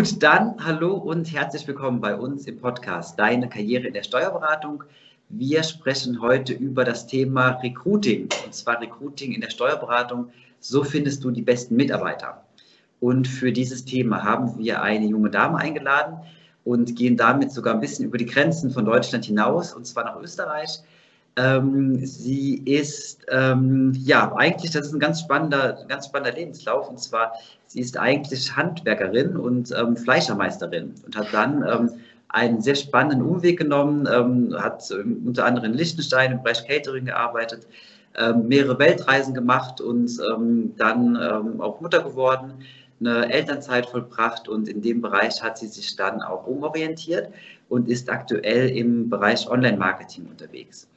Gut, dann hallo und herzlich willkommen bei uns im Podcast Deine Karriere in der Steuerberatung. Wir sprechen heute über das Thema Recruiting und zwar Recruiting in der Steuerberatung. So findest du die besten Mitarbeiter. Und für dieses Thema haben wir eine junge Dame eingeladen und gehen damit sogar ein bisschen über die Grenzen von Deutschland hinaus und zwar nach Österreich. Ähm, sie ist, ähm, ja, eigentlich, das ist ein ganz spannender, ganz spannender Lebenslauf. Und zwar, sie ist eigentlich Handwerkerin und ähm, Fleischermeisterin und hat dann ähm, einen sehr spannenden Umweg genommen, ähm, hat ähm, unter anderem in Liechtenstein im Bereich Catering gearbeitet, mehrere Weltreisen gemacht und dann auch Mutter geworden, eine Elternzeit vollbracht und in dem Bereich hat sie sich dann auch umorientiert und ist aktuell im Bereich Online-Marketing unterwegs.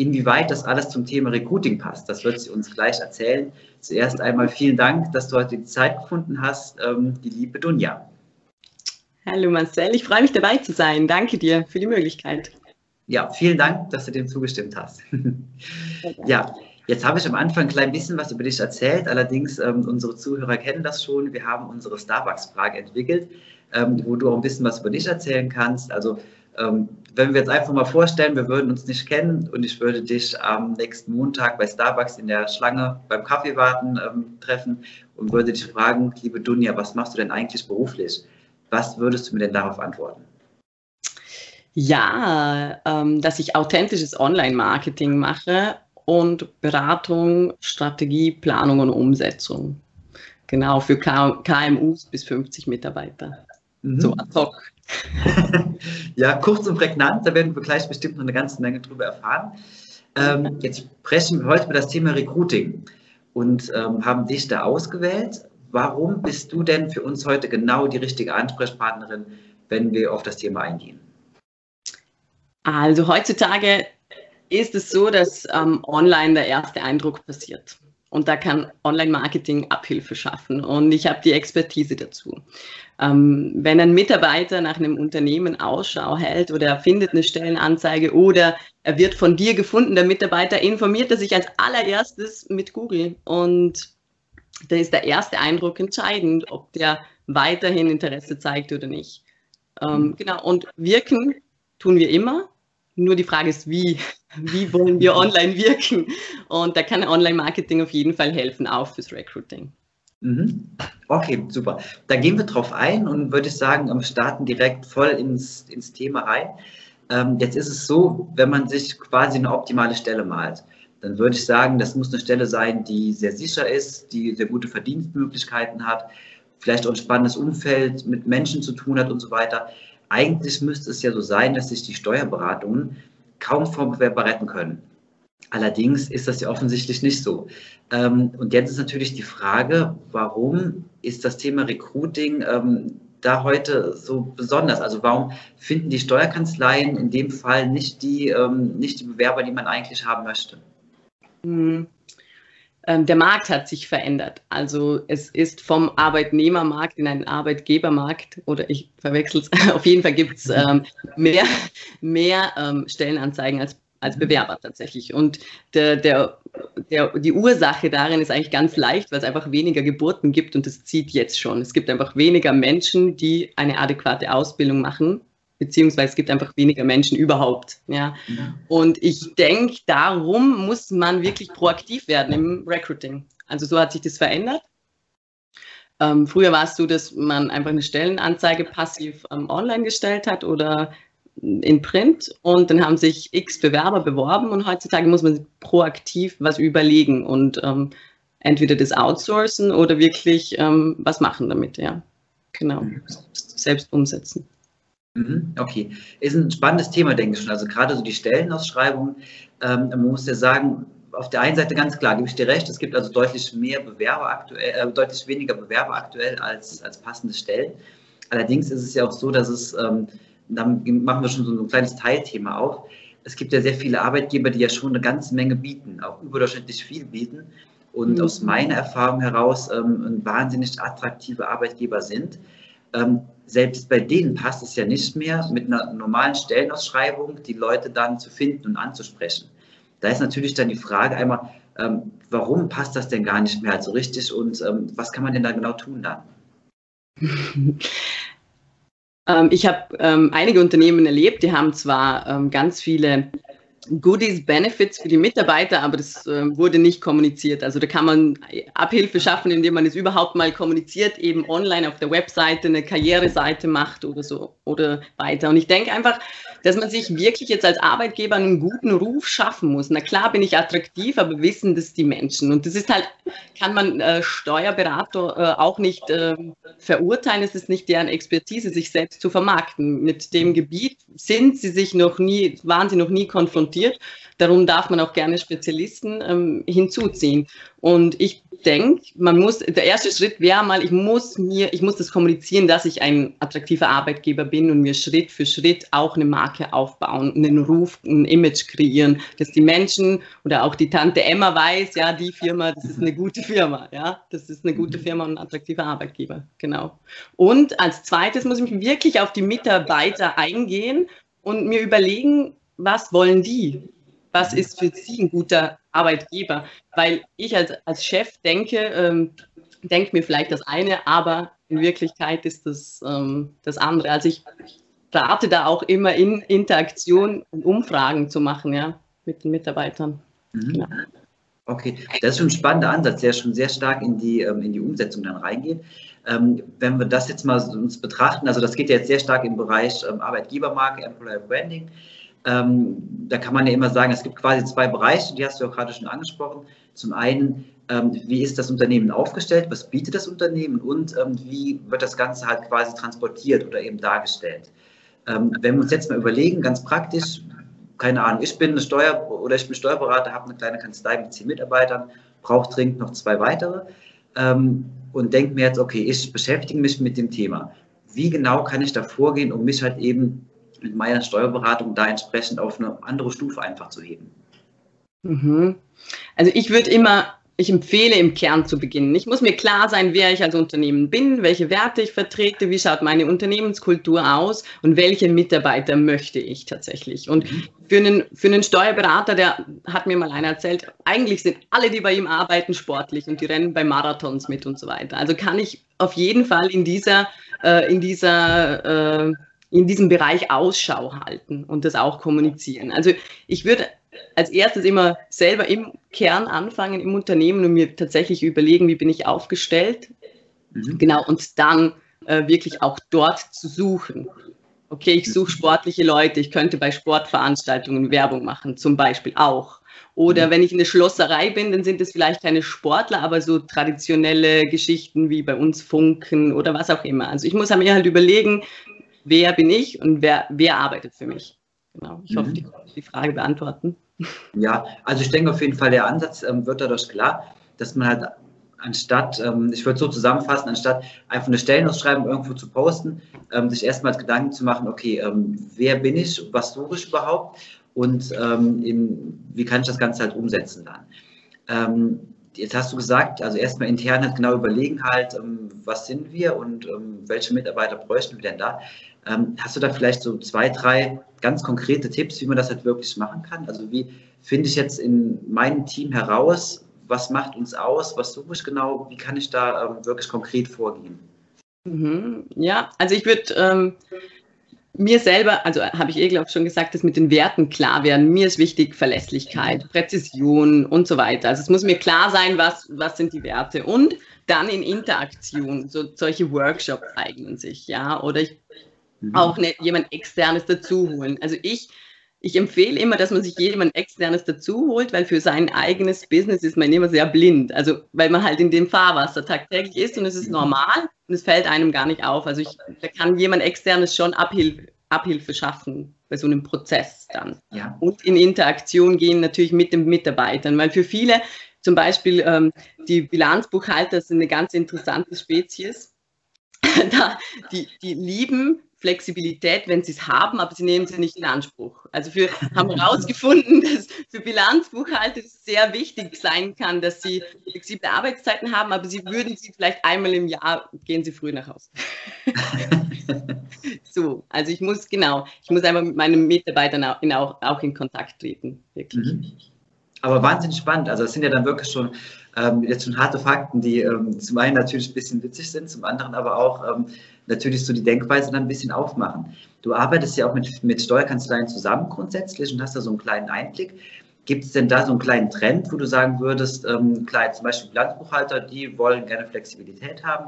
Inwieweit das alles zum Thema Recruiting passt, das wird sie uns gleich erzählen. Zuerst einmal vielen Dank, dass du heute die Zeit gefunden hast, ähm, die liebe Dunja. Hallo Marcel, ich freue mich dabei zu sein. Danke dir für die Möglichkeit. Ja, vielen Dank, dass du dem zugestimmt hast. ja, jetzt habe ich am Anfang ein klein bisschen was über dich erzählt. Allerdings, ähm, unsere Zuhörer kennen das schon. Wir haben unsere Starbucks-Frage entwickelt, ähm, wo du auch ein bisschen was über dich erzählen kannst. Also wenn wir jetzt einfach mal vorstellen, wir würden uns nicht kennen und ich würde dich am nächsten Montag bei Starbucks in der Schlange beim Kaffee warten ähm, treffen und würde dich fragen, liebe Dunja, was machst du denn eigentlich beruflich? Was würdest du mir denn darauf antworten? Ja, ähm, dass ich authentisches Online-Marketing mache und Beratung, Strategie, Planung und Umsetzung. Genau, für KMUs bis 50 Mitarbeiter. Mhm. So ad hoc. ja, kurz und prägnant, da werden wir gleich bestimmt noch eine ganze Menge drüber erfahren. Ähm, jetzt sprechen wir heute über das Thema Recruiting und ähm, haben dich da ausgewählt. Warum bist du denn für uns heute genau die richtige Ansprechpartnerin, wenn wir auf das Thema eingehen? Also heutzutage ist es so, dass ähm, online der erste Eindruck passiert. Und da kann Online-Marketing Abhilfe schaffen. Und ich habe die Expertise dazu. Ähm, wenn ein Mitarbeiter nach einem Unternehmen Ausschau hält oder er findet eine Stellenanzeige oder er wird von dir gefunden, der Mitarbeiter, informiert er sich als allererstes mit Google. Und da ist der erste Eindruck entscheidend, ob der weiterhin Interesse zeigt oder nicht. Ähm, mhm. genau, und wirken tun wir immer. Nur die Frage ist, wie, wie wollen wir online wirken? Und da kann Online-Marketing auf jeden Fall helfen, auch fürs Recruiting. Mhm. Okay, super. Da gehen wir drauf ein und würde ich sagen, wir starten direkt voll ins, ins Thema rein. Ähm, jetzt ist es so, wenn man sich quasi eine optimale Stelle malt, dann würde ich sagen, das muss eine Stelle sein, die sehr sicher ist, die sehr gute Verdienstmöglichkeiten hat, vielleicht auch ein spannendes Umfeld mit Menschen zu tun hat und so weiter. Eigentlich müsste es ja so sein, dass sich die Steuerberatungen kaum vom Bewerber retten können. Allerdings ist das ja offensichtlich nicht so. Ähm, und jetzt ist natürlich die Frage, warum ist das Thema Recruiting ähm, da heute so besonders? Also warum finden die Steuerkanzleien in dem Fall nicht die, ähm, nicht die Bewerber, die man eigentlich haben möchte? Hm. Der Markt hat sich verändert. Also es ist vom Arbeitnehmermarkt in einen Arbeitgebermarkt oder ich verwechsel es. Auf jeden Fall gibt es ähm, mehr, mehr ähm, Stellenanzeigen als als mhm. Bewerber tatsächlich. Und der, der, der, die Ursache darin ist eigentlich ganz leicht, weil es einfach weniger Geburten gibt und das zieht jetzt schon. Es gibt einfach weniger Menschen, die eine adäquate Ausbildung machen, beziehungsweise es gibt einfach weniger Menschen überhaupt. Ja. ja. Und ich denke, darum muss man wirklich proaktiv werden im Recruiting. Also so hat sich das verändert. Ähm, früher war es so, dass man einfach eine Stellenanzeige passiv ähm, online gestellt hat oder in Print und dann haben sich x Bewerber beworben und heutzutage muss man proaktiv was überlegen und ähm, entweder das outsourcen oder wirklich ähm, was machen damit, ja. Genau. Selbst umsetzen. Mhm, okay. Ist ein spannendes Thema, denke ich schon. Also gerade so die Stellenausschreibungen, ähm, man muss ja sagen, auf der einen Seite ganz klar, gebe ich dir recht, es gibt also deutlich mehr Bewerber aktuell, äh, deutlich weniger Bewerber aktuell als, als passende Stellen. Allerdings ist es ja auch so, dass es ähm, dann machen wir schon so ein kleines Teilthema auf. Es gibt ja sehr viele Arbeitgeber, die ja schon eine ganze Menge bieten, auch überdurchschnittlich viel bieten und mhm. aus meiner Erfahrung heraus ähm, wahnsinnig attraktive Arbeitgeber sind. Ähm, selbst bei denen passt es ja nicht mehr, mit einer normalen Stellenausschreibung die Leute dann zu finden und anzusprechen. Da ist natürlich dann die Frage einmal, ähm, warum passt das denn gar nicht mehr so richtig und ähm, was kann man denn da genau tun dann? Ähm, ich habe ähm, einige Unternehmen erlebt, die haben zwar ähm, ganz viele Goodies, Benefits für die Mitarbeiter, aber das äh, wurde nicht kommuniziert. Also da kann man Abhilfe schaffen, indem man es überhaupt mal kommuniziert, eben online auf der Webseite eine Karriereseite macht oder so oder weiter. Und ich denke einfach, dass man sich wirklich jetzt als Arbeitgeber einen guten Ruf schaffen muss. Na klar bin ich attraktiv, aber wissen das die Menschen. Und das ist halt, kann man äh, Steuerberater äh, auch nicht äh, verurteilen. Es ist nicht deren Expertise, sich selbst zu vermarkten. Mit dem Gebiet sind sie sich noch nie, waren sie noch nie konfrontiert. Darum darf man auch gerne Spezialisten ähm, hinzuziehen. Und ich denke, man muss, der erste Schritt wäre mal, ich muss mir, ich muss das kommunizieren, dass ich ein attraktiver Arbeitgeber bin und mir Schritt für Schritt auch eine Marke aufbauen, einen Ruf, ein Image kreieren, dass die Menschen oder auch die Tante Emma weiß, ja, die Firma, das ist eine gute Firma, ja, das ist eine gute Firma und ein attraktiver Arbeitgeber, genau. Und als zweites muss ich wirklich auf die Mitarbeiter eingehen und mir überlegen, was wollen die? was ist für Sie ein guter Arbeitgeber? Weil ich als, als Chef denke, ähm, denke mir vielleicht das eine, aber in Wirklichkeit ist das ähm, das andere. Also ich rate da auch immer in Interaktion und Umfragen zu machen, ja, mit den Mitarbeitern. Mhm. Ja. Okay, das ist schon ein spannender Ansatz, der schon sehr stark in die, ähm, in die Umsetzung dann reingeht. Ähm, wenn wir das jetzt mal uns betrachten, also das geht ja jetzt sehr stark im Bereich ähm, Arbeitgebermarke, Employer Branding. Ähm, da kann man ja immer sagen, es gibt quasi zwei Bereiche, die hast du ja gerade schon angesprochen. Zum einen, ähm, wie ist das Unternehmen aufgestellt, was bietet das Unternehmen und ähm, wie wird das Ganze halt quasi transportiert oder eben dargestellt. Ähm, wenn wir uns jetzt mal überlegen, ganz praktisch, keine Ahnung, ich bin eine Steuer- oder ich bin Steuerberater, habe eine kleine Kanzlei mit zehn Mitarbeitern, brauche dringend noch zwei weitere ähm, und denke mir jetzt, okay, ich beschäftige mich mit dem Thema. Wie genau kann ich da vorgehen, um mich halt eben mit meiner Steuerberatung da entsprechend auf eine andere Stufe einfach zu heben? Mhm. Also ich würde immer, ich empfehle im Kern zu beginnen. Ich muss mir klar sein, wer ich als Unternehmen bin, welche Werte ich vertrete, wie schaut meine Unternehmenskultur aus und welche Mitarbeiter möchte ich tatsächlich. Und mhm. für einen, für einen Steuerberater, der hat mir mal einer erzählt, eigentlich sind alle, die bei ihm arbeiten, sportlich und die rennen bei Marathons mit und so weiter. Also kann ich auf jeden Fall in dieser, äh, in dieser äh, in diesem Bereich Ausschau halten und das auch kommunizieren. Also ich würde als erstes immer selber im Kern anfangen im Unternehmen und mir tatsächlich überlegen, wie bin ich aufgestellt. Mhm. Genau, und dann äh, wirklich auch dort zu suchen. Okay, ich suche sportliche Leute, ich könnte bei Sportveranstaltungen Werbung machen, zum Beispiel auch. Oder mhm. wenn ich in der Schlosserei bin, dann sind es vielleicht keine Sportler, aber so traditionelle Geschichten wie bei uns Funken oder was auch immer. Also ich muss mir halt überlegen, wer bin ich und wer, wer arbeitet für mich. Genau. Ich hoffe, mhm. die konnte die Frage beantworten. Ja, also ich denke auf jeden Fall, der Ansatz ähm, wird dadurch klar, dass man halt anstatt, ähm, ich würde so zusammenfassen, anstatt einfach eine Stellenausschreibung irgendwo zu posten, ähm, sich erstmals Gedanken zu machen, okay, ähm, wer bin ich, was suche ich überhaupt und ähm, eben, wie kann ich das Ganze halt umsetzen dann. Ähm, jetzt hast du gesagt, also erstmal intern halt genau überlegen halt, was sind wir und welche Mitarbeiter bräuchten wir denn da. Ähm, hast du da vielleicht so zwei, drei ganz konkrete Tipps, wie man das halt wirklich machen kann? Also wie finde ich jetzt in meinem Team heraus, was macht uns aus, was suche ich genau, wie kann ich da ähm, wirklich konkret vorgehen? Mhm. Ja, also ich würde ähm, mir selber, also habe ich eh, glaube ich, schon gesagt, dass mit den Werten klar werden. Mir ist wichtig Verlässlichkeit, Präzision und so weiter. Also es muss mir klar sein, was, was sind die Werte. Und dann in Interaktion, so solche Workshops eignen sich, ja. Oder ich mhm. auch nicht jemand externes dazu holen. Also ich, ich empfehle immer, dass man sich jemand externes dazu holt, weil für sein eigenes Business ist man immer sehr blind. Also weil man halt in dem Fahrwasser tagtäglich ist und es ist normal und es fällt einem gar nicht auf. Also ich, da kann jemand externes schon Abhilfe, Abhilfe schaffen bei so einem Prozess dann. Ja. Und in Interaktion gehen natürlich mit den Mitarbeitern, weil für viele zum Beispiel ähm, die Bilanzbuchhalter sind eine ganz interessante Spezies. da, die, die lieben Flexibilität, wenn sie es haben, aber sie nehmen sie nicht in Anspruch. Also wir haben herausgefunden, dass für Bilanzbuchhalter es sehr wichtig sein kann, dass sie flexible Arbeitszeiten haben, aber sie würden sie vielleicht einmal im Jahr gehen sie früh nach Hause. so, also ich muss genau, ich muss einfach mit meinen Mitarbeitern auch, in, auch, auch in Kontakt treten, wirklich. Mhm. Aber wahnsinnig spannend. Also das sind ja dann wirklich schon ähm, jetzt schon harte Fakten, die ähm, zum einen natürlich ein bisschen witzig sind, zum anderen aber auch ähm, natürlich so die Denkweise dann ein bisschen aufmachen. Du arbeitest ja auch mit, mit Steuerkanzleien zusammen grundsätzlich und hast da so einen kleinen Einblick. Gibt es denn da so einen kleinen Trend, wo du sagen würdest, ähm, klar, zum Beispiel Bilanzbuchhalter, die wollen gerne Flexibilität haben.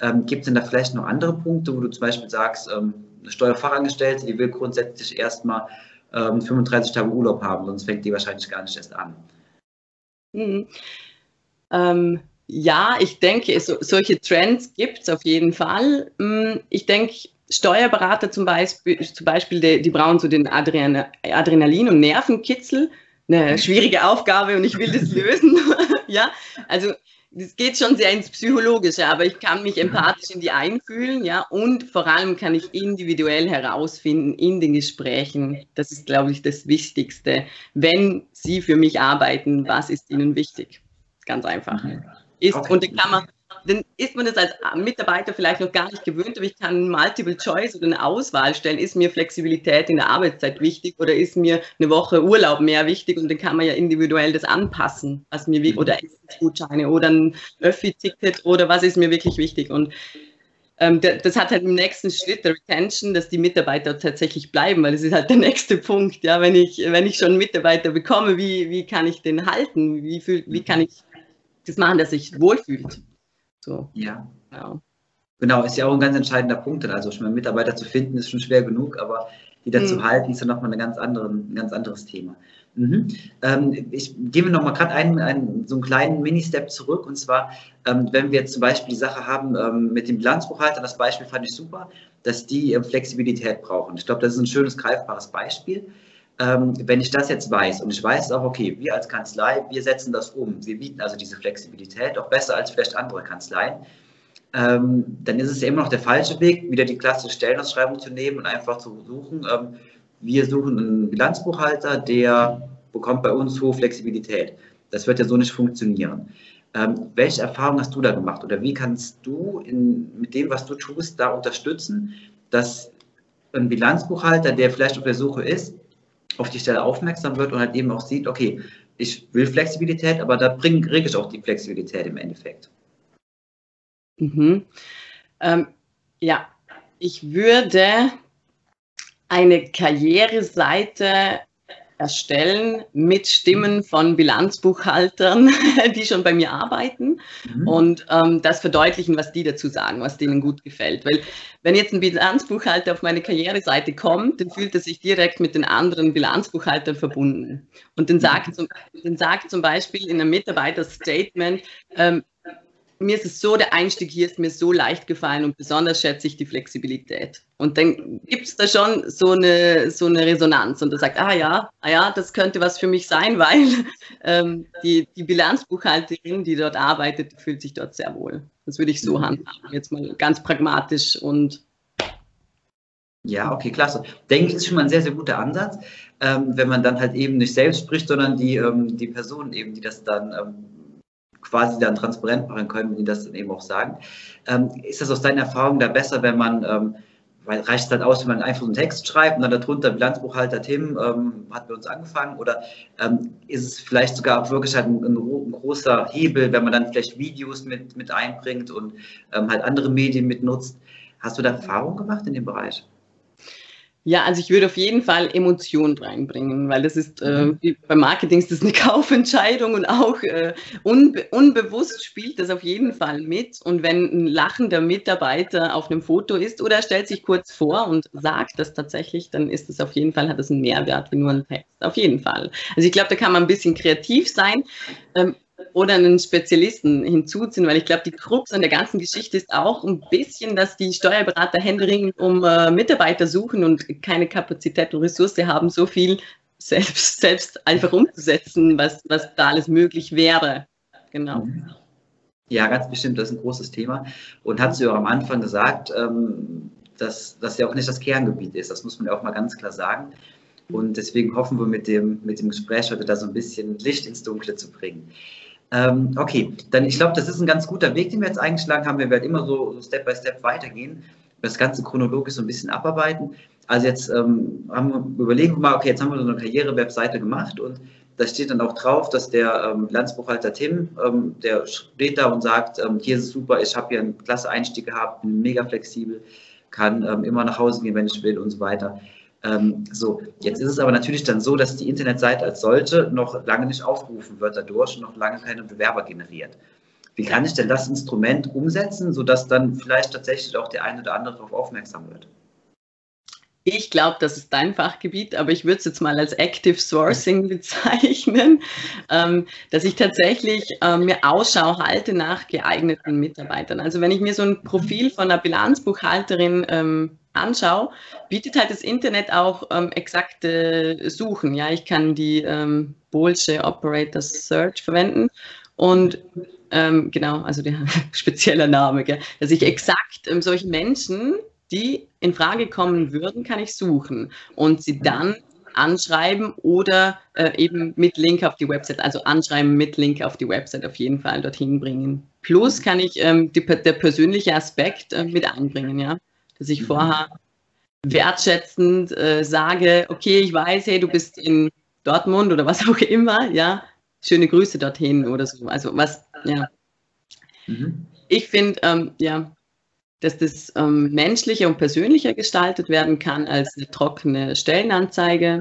Ähm, Gibt es denn da vielleicht noch andere Punkte, wo du zum Beispiel sagst, ähm, eine Steuerfachangestellte, die will grundsätzlich erstmal ähm, 35 Tage Urlaub haben, sonst fängt die wahrscheinlich gar nicht erst an? Mhm. Ähm, ja, ich denke, so, solche Trends gibt es auf jeden Fall. Hm, ich denke, Steuerberater zum Beispiel, zum Beispiel die, die brauchen so den Adrenalin- und Nervenkitzel. Eine schwierige Aufgabe und ich will das lösen. ja, also das geht schon sehr ins Psychologische, aber ich kann mich empathisch in die einfühlen, ja, und vor allem kann ich individuell herausfinden in den Gesprächen, das ist, glaube ich, das Wichtigste, wenn Sie für mich arbeiten, was ist Ihnen wichtig? Ganz einfach. Ist, okay. Und dann kann man dann ist man das als Mitarbeiter vielleicht noch gar nicht gewöhnt, aber ich kann Multiple Choice oder eine Auswahl stellen. Ist mir Flexibilität in der Arbeitszeit wichtig oder ist mir eine Woche Urlaub mehr wichtig? Und dann kann man ja individuell das anpassen, was mir wichtig oder Essensgutscheine oder ein Öffi-Ticket oder was ist mir wirklich wichtig. Und ähm, das hat halt im nächsten Schritt der Retention, dass die Mitarbeiter tatsächlich bleiben, weil das ist halt der nächste Punkt. Ja, wenn ich, wenn ich schon Mitarbeiter bekomme, wie, wie kann ich den halten? Wie, fühl, wie kann ich das machen, dass sich wohlfühlt? So. Ja. ja. Genau, ist ja auch ein ganz entscheidender Punkt. Also schon mal Mitarbeiter zu finden, ist schon schwer genug, aber die dazu mhm. halten, ist ja nochmal ein ganz, ein ganz anderes Thema. Mhm. Ähm, ich gebe noch mal gerade einen, einen, so einen kleinen Mini-Step zurück. Und zwar, ähm, wenn wir jetzt zum Beispiel die Sache haben ähm, mit dem Bilanzbuchhalter, das Beispiel fand ich super, dass die ähm, Flexibilität brauchen. Ich glaube, das ist ein schönes, greifbares Beispiel. Ähm, wenn ich das jetzt weiß und ich weiß auch, okay, wir als Kanzlei, wir setzen das um, wir bieten also diese Flexibilität auch besser als vielleicht andere Kanzleien, ähm, dann ist es ja immer noch der falsche Weg, wieder die klassische Stellenausschreibung zu nehmen und einfach zu suchen, ähm, wir suchen einen Bilanzbuchhalter, der bekommt bei uns hohe Flexibilität. Das wird ja so nicht funktionieren. Ähm, welche Erfahrungen hast du da gemacht oder wie kannst du in, mit dem, was du tust, da unterstützen, dass ein Bilanzbuchhalter, der vielleicht auf der Suche ist, auf die Stelle aufmerksam wird und halt eben auch sieht, okay, ich will Flexibilität, aber da kriege ich auch die Flexibilität im Endeffekt. Mhm. Ähm, ja, ich würde eine Karriereseite erstellen mit Stimmen von Bilanzbuchhaltern, die schon bei mir arbeiten mhm. und ähm, das verdeutlichen, was die dazu sagen, was denen gut gefällt. Weil wenn jetzt ein Bilanzbuchhalter auf meine Karriereseite kommt, dann fühlt er sich direkt mit den anderen Bilanzbuchhaltern verbunden. Und dann sagt, zum, dann sagt zum Beispiel in einem Mitarbeiterstatement, ähm, mir ist es so, der Einstieg hier ist mir so leicht gefallen und besonders schätze ich die Flexibilität. Und dann gibt es da schon so eine, so eine Resonanz und er sagt, ah ja, ah ja, das könnte was für mich sein, weil ähm, die, die Bilanzbuchhalterin, die dort arbeitet, fühlt sich dort sehr wohl. Das würde ich so mhm. handhaben, jetzt mal ganz pragmatisch und ja, okay, klasse. Denke ich, ist schon mal ein sehr, sehr guter Ansatz, ähm, wenn man dann halt eben nicht selbst spricht, sondern die, ähm, die Personen eben, die das dann ähm, quasi dann transparent machen können, die das dann eben auch sagen. Ähm, ist das aus deiner Erfahrung da besser, wenn man, ähm, weil reicht es halt aus, wenn man einfach so einen Text schreibt und dann darunter Bilanzbuchhalter Tim ähm, hat bei uns angefangen oder ähm, ist es vielleicht sogar auch wirklich halt ein, ein, ein, großer Hebel, wenn man dann vielleicht Videos mit, mit einbringt und ähm, halt andere Medien mitnutzt? Hast du da Erfahrung gemacht in dem Bereich? Ja, also ich würde auf jeden Fall Emotionen reinbringen, weil das ist äh, mhm. beim Marketing ist das eine Kaufentscheidung und auch äh, unbe unbewusst spielt das auf jeden Fall mit. Und wenn ein lachender Mitarbeiter auf einem Foto ist oder er stellt sich kurz vor und sagt das tatsächlich, dann ist das auf jeden Fall, hat das einen Mehrwert wie nur ein Text. Auf jeden Fall. Also ich glaube, da kann man ein bisschen kreativ sein. Ähm, oder einen Spezialisten hinzuziehen, weil ich glaube, die Krux an der ganzen Geschichte ist auch ein bisschen, dass die Steuerberater händeringend um äh, Mitarbeiter suchen und keine Kapazität und Ressource haben, so viel selbst, selbst einfach umzusetzen, was, was da alles möglich wäre. Genau. Ja, ganz bestimmt, das ist ein großes Thema. Und hat sie auch am Anfang gesagt, ähm, dass das ja auch nicht das Kerngebiet ist. Das muss man ja auch mal ganz klar sagen. Und deswegen hoffen wir mit dem, mit dem Gespräch heute da so ein bisschen Licht ins Dunkle zu bringen. Ähm, okay, dann ich glaube, das ist ein ganz guter Weg, den wir jetzt eingeschlagen haben. Wir werden immer so Step by Step weitergehen, das Ganze chronologisch so ein bisschen abarbeiten. Also jetzt ähm, haben wir, überlegen wir mal, okay, jetzt haben wir so eine Karriere-Webseite gemacht und da steht dann auch drauf, dass der ähm, Bilanzbuchhalter Tim, ähm, der steht da und sagt, ähm, hier ist es super, ich habe hier einen klasse Einstieg gehabt, bin mega flexibel, kann ähm, immer nach Hause gehen, wenn ich will und so weiter. Ähm, so, jetzt ist es aber natürlich dann so, dass die Internetseite als solche noch lange nicht aufgerufen wird dadurch und noch lange keine Bewerber generiert. Wie kann ich denn das Instrument umsetzen, sodass dann vielleicht tatsächlich auch der eine oder andere darauf aufmerksam wird? Ich glaube, das ist dein Fachgebiet, aber ich würde es jetzt mal als Active Sourcing bezeichnen, ähm, dass ich tatsächlich ähm, mir Ausschau halte nach geeigneten Mitarbeitern. Also wenn ich mir so ein Profil von einer Bilanzbuchhalterin ähm, anschaue, bietet halt das Internet auch ähm, exakte Suchen. Ja, ich kann die ähm, Bolsche Operator Search verwenden und ähm, genau, also der spezielle Name, gell, dass ich exakt ähm, solche Menschen, die in Frage kommen würden, kann ich suchen und sie dann anschreiben oder äh, eben mit Link auf die Website, also anschreiben mit Link auf die Website auf jeden Fall dorthin bringen. Plus kann ich ähm, die, der persönliche Aspekt äh, mit einbringen, ja, dass ich vorher wertschätzend äh, sage, okay, ich weiß, hey, du bist in Dortmund oder was auch immer, ja, schöne Grüße dorthin oder so. Also was, ja. Mhm. Ich finde, ähm, ja, dass das ähm, menschlicher und persönlicher gestaltet werden kann als eine trockene Stellenanzeige,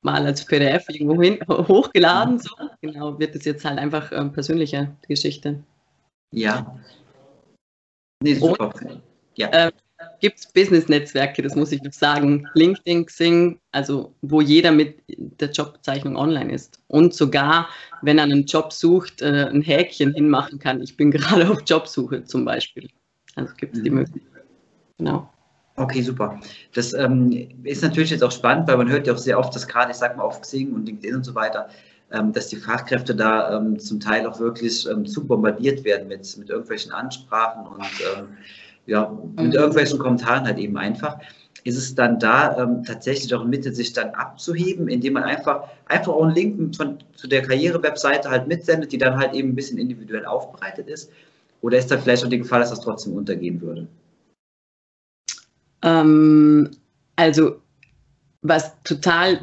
mal als PDF irgendwo hin, hochgeladen. So. Genau, wird es jetzt halt einfach ähm, persönlicher, die Geschichte. Ja. Nee, super. Und, ja. Äh, gibt es Business-Netzwerke, das muss ich noch sagen. LinkedIn, Xing, also wo jeder mit der Jobbezeichnung online ist. Und sogar, wenn er einen Job sucht, äh, ein Häkchen hinmachen kann. Ich bin gerade auf Jobsuche zum Beispiel. Also gibt es die mhm. Möglichkeit. Genau. Okay, super. Das ähm, ist natürlich jetzt auch spannend, weil man hört ja auch sehr oft, dass gerade, ich sag mal, auf Xing und LinkedIn und so weiter, ähm, dass die Fachkräfte da ähm, zum Teil auch wirklich ähm, zu bombardiert werden mit, mit irgendwelchen Ansprachen und ähm, ja, mit mhm. irgendwelchen Kommentaren halt eben einfach. Ist es dann da ähm, tatsächlich auch ein Mittel, sich dann abzuheben, indem man einfach, einfach auch einen Link von, zu der Karriere-Webseite halt mitsendet, die dann halt eben ein bisschen individuell aufbereitet ist? Oder ist da vielleicht auch die Gefahr, dass das trotzdem untergehen würde? Ähm, also was total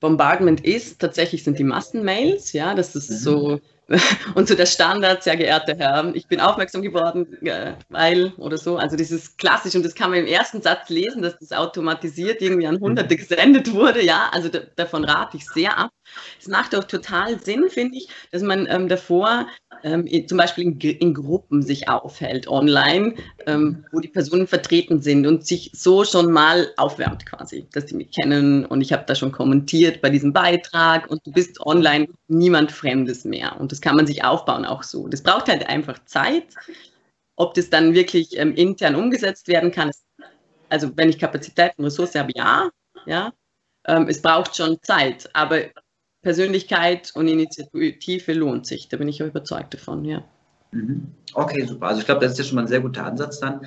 Bombardment ist, tatsächlich sind die Massenmails, ja, das ist mhm. so und so der Standard, sehr geehrter Herr, ich bin aufmerksam geworden, weil oder so. Also das ist klassisch und das kann man im ersten Satz lesen, dass das automatisiert irgendwie an Hunderte mhm. gesendet wurde. Ja, also davon rate ich sehr ab. Es macht auch total Sinn, finde ich, dass man ähm, davor ähm, zum Beispiel in, in, Gruppen sich aufhält online, ähm, wo die Personen vertreten sind und sich so schon mal aufwärmt quasi, dass sie mich kennen und ich habe da schon kommentiert bei diesem Beitrag und du bist online niemand Fremdes mehr und das kann man sich aufbauen auch so. Das braucht halt einfach Zeit. Ob das dann wirklich ähm, intern umgesetzt werden kann, ist, also wenn ich Kapazitäten, Ressourcen habe, ja, ja. Ähm, es braucht schon Zeit, aber Persönlichkeit und Initiative lohnt sich. Da bin ich auch überzeugt davon, ja. Mhm. Okay, super. Also ich glaube, das ist ja schon mal ein sehr guter Ansatz dann,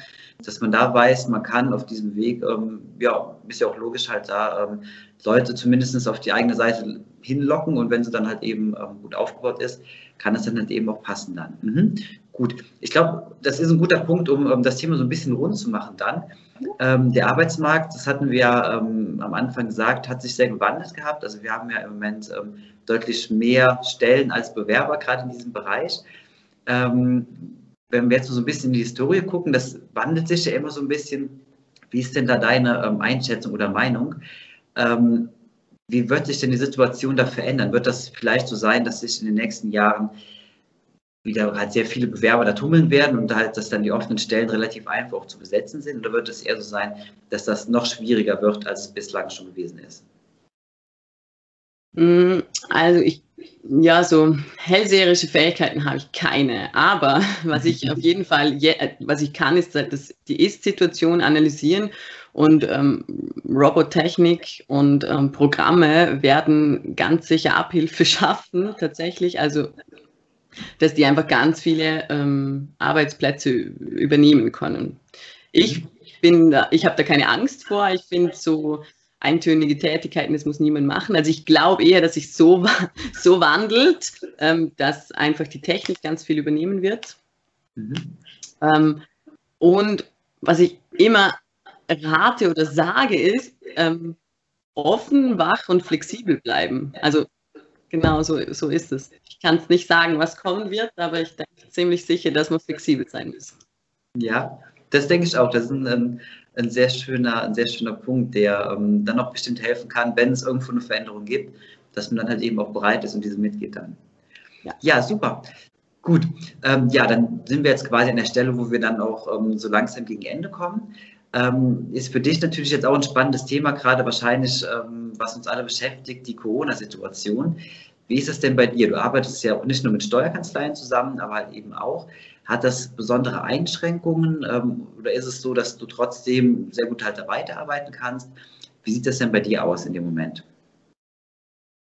dass man da weiß, man kann auf diesem Weg, ähm, ja, ist ja auch logisch halt da, ähm, Leute zumindest auf die eigene Seite hinlocken und wenn sie dann halt eben ähm, gut aufgebaut ist, kann es dann halt eben auch passen dann. Mhm. Gut, ich glaube, das ist ein guter Punkt, um, um das Thema so ein bisschen rund zu machen dann. Ähm, der Arbeitsmarkt, das hatten wir ähm, am Anfang gesagt, hat sich sehr gewandelt gehabt. Also wir haben ja im Moment ähm, deutlich mehr Stellen als Bewerber, gerade in diesem Bereich. Ähm, wenn wir jetzt so ein bisschen in die Historie gucken, das wandelt sich ja immer so ein bisschen. Wie ist denn da deine ähm, Einschätzung oder Meinung? Ähm, wie wird sich denn die Situation da verändern? Wird das vielleicht so sein, dass sich in den nächsten Jahren wieder halt sehr viele Bewerber da tummeln werden und halt, dass dann die offenen Stellen relativ einfach auch zu besetzen sind? Oder wird es eher so sein, dass das noch schwieriger wird, als es bislang schon gewesen ist? Mm, also ich, ja, so hellseherische Fähigkeiten habe ich keine. Aber was ich auf jeden Fall, was ich kann, ist das, die Ist-Situation analysieren und ähm, Robotechnik und ähm, Programme werden ganz sicher Abhilfe schaffen, tatsächlich. Also dass die einfach ganz viele ähm, Arbeitsplätze übernehmen können. Ich bin da, ich habe da keine Angst vor. Ich finde so eintönige Tätigkeiten, das muss niemand machen. Also ich glaube eher, dass sich so, so wandelt, ähm, dass einfach die Technik ganz viel übernehmen wird. Mhm. Ähm, und was ich immer rate oder sage, ist ähm, offen, wach und flexibel bleiben. Also genau so, so ist es. Ich kann es nicht sagen, was kommen wird, aber ich denke ziemlich sicher, dass wir flexibel sein müssen. Ja, das denke ich auch. Das ist ein, ein, sehr, schöner, ein sehr schöner Punkt, der ähm, dann auch bestimmt helfen kann, wenn es irgendwo eine Veränderung gibt, dass man dann halt eben auch bereit ist und diese mitgeht dann. Ja, ja super. Gut, ähm, ja, dann sind wir jetzt quasi an der Stelle, wo wir dann auch ähm, so langsam gegen Ende kommen. Ähm, ist für dich natürlich jetzt auch ein spannendes Thema, gerade wahrscheinlich, ähm, was uns alle beschäftigt, die Corona-Situation. Wie ist es denn bei dir? Du arbeitest ja nicht nur mit Steuerkanzleien zusammen, aber halt eben auch. Hat das besondere Einschränkungen ähm, oder ist es so, dass du trotzdem sehr gut halt weiterarbeiten kannst? Wie sieht das denn bei dir aus in dem Moment?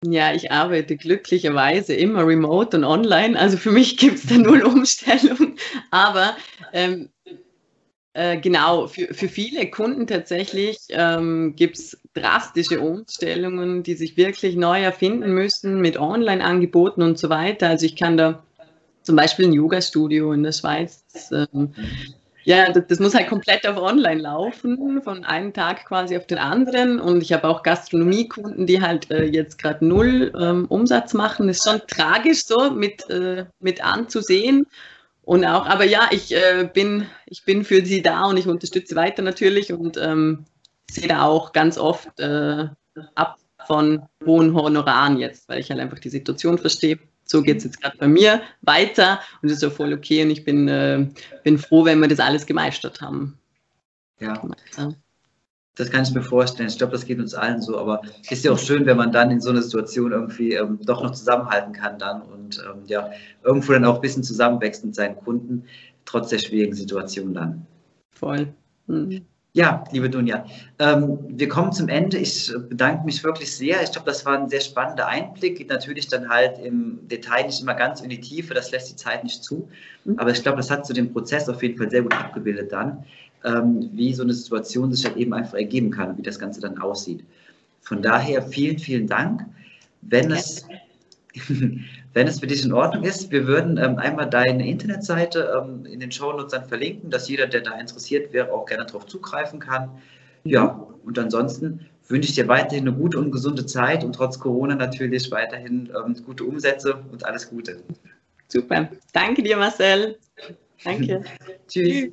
Ja, ich arbeite glücklicherweise immer remote und online. Also für mich gibt es da null Umstellung. Aber ähm, äh, genau, für, für viele Kunden tatsächlich ähm, gibt es drastische Umstellungen, die sich wirklich neu erfinden müssen mit Online-Angeboten und so weiter. Also ich kann da zum Beispiel ein Yoga-Studio in der Schweiz. Ähm, ja, das, das, muss halt komplett auf Online laufen, von einem Tag quasi auf den anderen. Und ich habe auch Gastronomiekunden, die halt äh, jetzt gerade null ähm, Umsatz machen. Das ist schon tragisch so mit, äh, mit anzusehen. Und auch, aber ja, ich, äh, bin, ich bin für sie da und ich unterstütze weiter natürlich und ähm, sehe da auch ganz oft äh, ab von hohen Honoraren jetzt, weil ich halt einfach die Situation verstehe so geht es jetzt gerade bei mir weiter und das ist ja voll okay und ich bin, äh, bin froh, wenn wir das alles gemeistert haben. Ja. Das kann ich mir vorstellen. Ich glaube, das geht uns allen so. Aber es ist ja auch schön, wenn man dann in so einer Situation irgendwie ähm, doch noch zusammenhalten kann dann und ähm, ja, irgendwo dann auch ein bisschen zusammenwächst mit seinen Kunden, trotz der schwierigen Situation dann. Voll. Mhm. Ja, liebe Dunja, ähm, wir kommen zum Ende. Ich bedanke mich wirklich sehr. Ich glaube, das war ein sehr spannender Einblick. Geht natürlich dann halt im Detail nicht immer ganz in die Tiefe, das lässt die Zeit nicht zu. Mhm. Aber ich glaube, das hat zu dem Prozess auf jeden Fall sehr gut abgebildet dann, ähm, wie so eine Situation sich halt eben einfach ergeben kann, wie das Ganze dann aussieht. Von daher vielen, vielen Dank. Wenn es, Wenn es für dich in Ordnung ist, wir würden ähm, einmal deine Internetseite ähm, in den Shownotes dann verlinken, dass jeder, der da interessiert wäre, auch gerne darauf zugreifen kann. Ja, und ansonsten wünsche ich dir weiterhin eine gute und gesunde Zeit und trotz Corona natürlich weiterhin ähm, gute Umsätze und alles Gute. Super. Danke dir, Marcel. Danke. Tschüss. Tschüss.